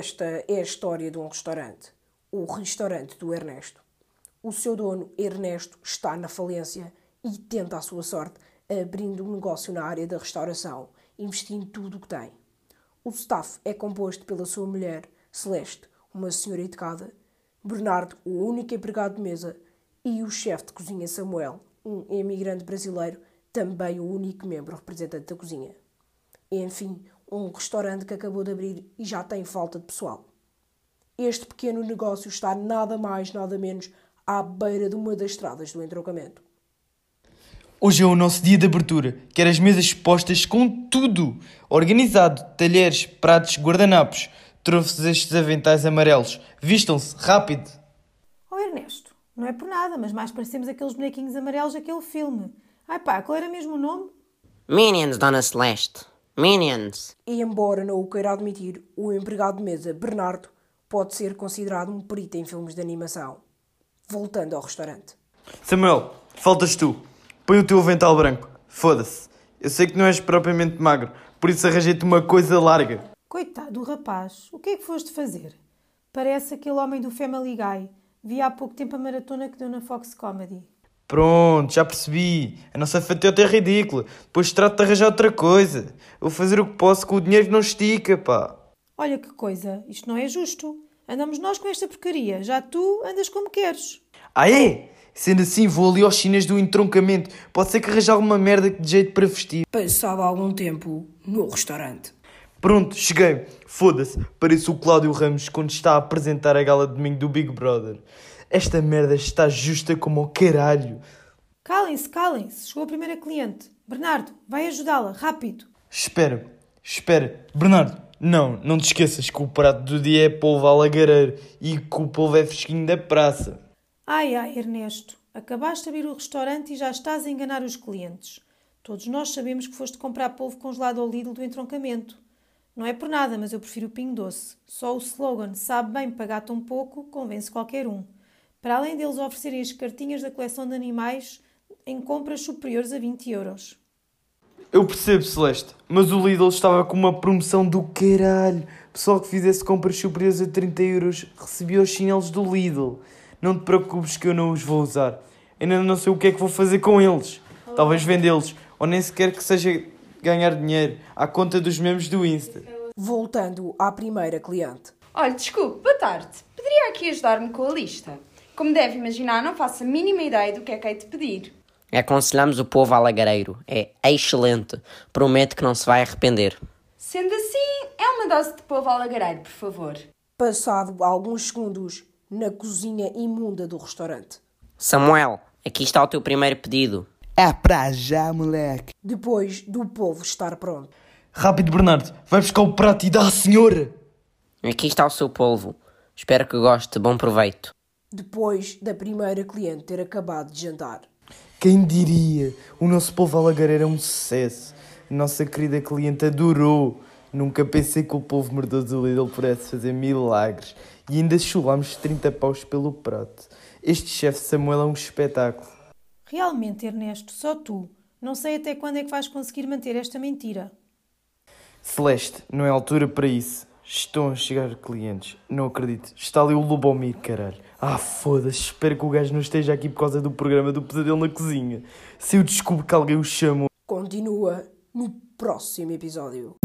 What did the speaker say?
Esta é a história de um restaurante, o restaurante do Ernesto. O seu dono, Ernesto, está na falência e tenta a sua sorte abrindo um negócio na área da restauração, investindo tudo o que tem. O staff é composto pela sua mulher, Celeste, uma senhora educada, Bernardo, o único empregado de mesa, e o chefe de cozinha Samuel, um imigrante brasileiro, também o único membro representante da cozinha. Enfim, um restaurante que acabou de abrir e já tem falta de pessoal. Este pequeno negócio está nada mais, nada menos à beira de uma das estradas do entroncamento. Hoje é o nosso dia de abertura. Quero as mesas expostas com tudo. Organizado, talheres, pratos, guardanapos. Trouxe estes aventais amarelos. Vistam-se, rápido. Oh Ernesto, não é por nada, mas mais parecemos aqueles bonequinhos amarelos daquele filme. Ai pá, qual era mesmo o nome? Minions, Dona Celeste. Minions. E embora não o queira admitir, o empregado de mesa, Bernardo, pode ser considerado um perito em filmes de animação. Voltando ao restaurante. Samuel, faltas tu. Põe o teu avental branco. Foda-se. Eu sei que não és propriamente magro, por isso arranjei-te uma coisa larga. Coitado do rapaz, o que é que foste fazer? Parece aquele homem do Family Guy. Vi há pouco tempo a maratona que deu na Fox Comedy. Pronto, já percebi. A nossa fatota é ridícula. Depois trato de arranjar outra coisa. Vou fazer o que posso com o dinheiro que não estica, pá. Olha que coisa, isto não é justo. Andamos nós com esta porcaria, já tu andas como queres. Ah é? Sendo assim, vou ali aos chineses do entroncamento. Pode ser que arranje alguma merda de jeito para vestir. Passado algum tempo no restaurante. Pronto, cheguei. Foda-se, parece o Cláudio Ramos quando está a apresentar a gala de domingo do Big Brother. Esta merda está justa como o caralho. Calem-se, calem-se. Chegou a primeira cliente. Bernardo, vai ajudá-la, rápido. Espera, espera. Bernardo, não, não te esqueças que o prato do dia é polvo alagareiro e que o polvo é fresquinho da praça. Ai, ai, Ernesto, acabaste de abrir o restaurante e já estás a enganar os clientes. Todos nós sabemos que foste comprar polvo congelado ao Lidl do entroncamento. Não é por nada, mas eu prefiro o pingo doce. Só o slogan sabe bem pagar tão pouco convence qualquer um. Para além deles oferecerem as cartinhas da coleção de animais em compras superiores a 20 euros. Eu percebo, Celeste, mas o Lidl estava com uma promoção do caralho. Pessoal que fizesse compras superiores a 30 euros recebia os chinelos do Lidl. Não te preocupes que eu não os vou usar. Ainda não sei o que é que vou fazer com eles. Talvez vendê-los, ou nem sequer que seja ganhar dinheiro à conta dos membros do Insta. Voltando à primeira cliente. Olha, desculpe, boa tarde. Poderia aqui ajudar-me com a lista? Como deve imaginar, não faço a mínima ideia do que é que hei de pedir. Aconselhamos o povo alagareiro. É excelente. Prometo que não se vai arrepender. Sendo assim, é uma dose de polvo alagareiro, por favor. Passado alguns segundos, na cozinha imunda do restaurante. Samuel, aqui está o teu primeiro pedido. É pra já, moleque. Depois do povo estar pronto. Rápido, Bernardo, vai buscar o prato e dá à senhora. Aqui está o seu polvo. Espero que goste. Bom proveito. Depois da primeira cliente ter acabado de jantar. Quem diria? O nosso polvo alagareiro é um sucesso. A nossa querida cliente adorou. Nunca pensei que o povo merdoso do Lidl pudesse fazer milagres. E ainda chulámos 30 paus pelo prato. Este chefe Samuel é um espetáculo. Realmente, Ernesto, só tu. Não sei até quando é que vais conseguir manter esta mentira. Celeste, não é altura para isso. Estão a chegar clientes. Não acredito. Está ali o Lubomir, caralho. Ah, foda-se. Espero que o gajo não esteja aqui por causa do programa do Pesadelo na Cozinha. Se eu descubro que alguém o chamou. Continua no próximo episódio.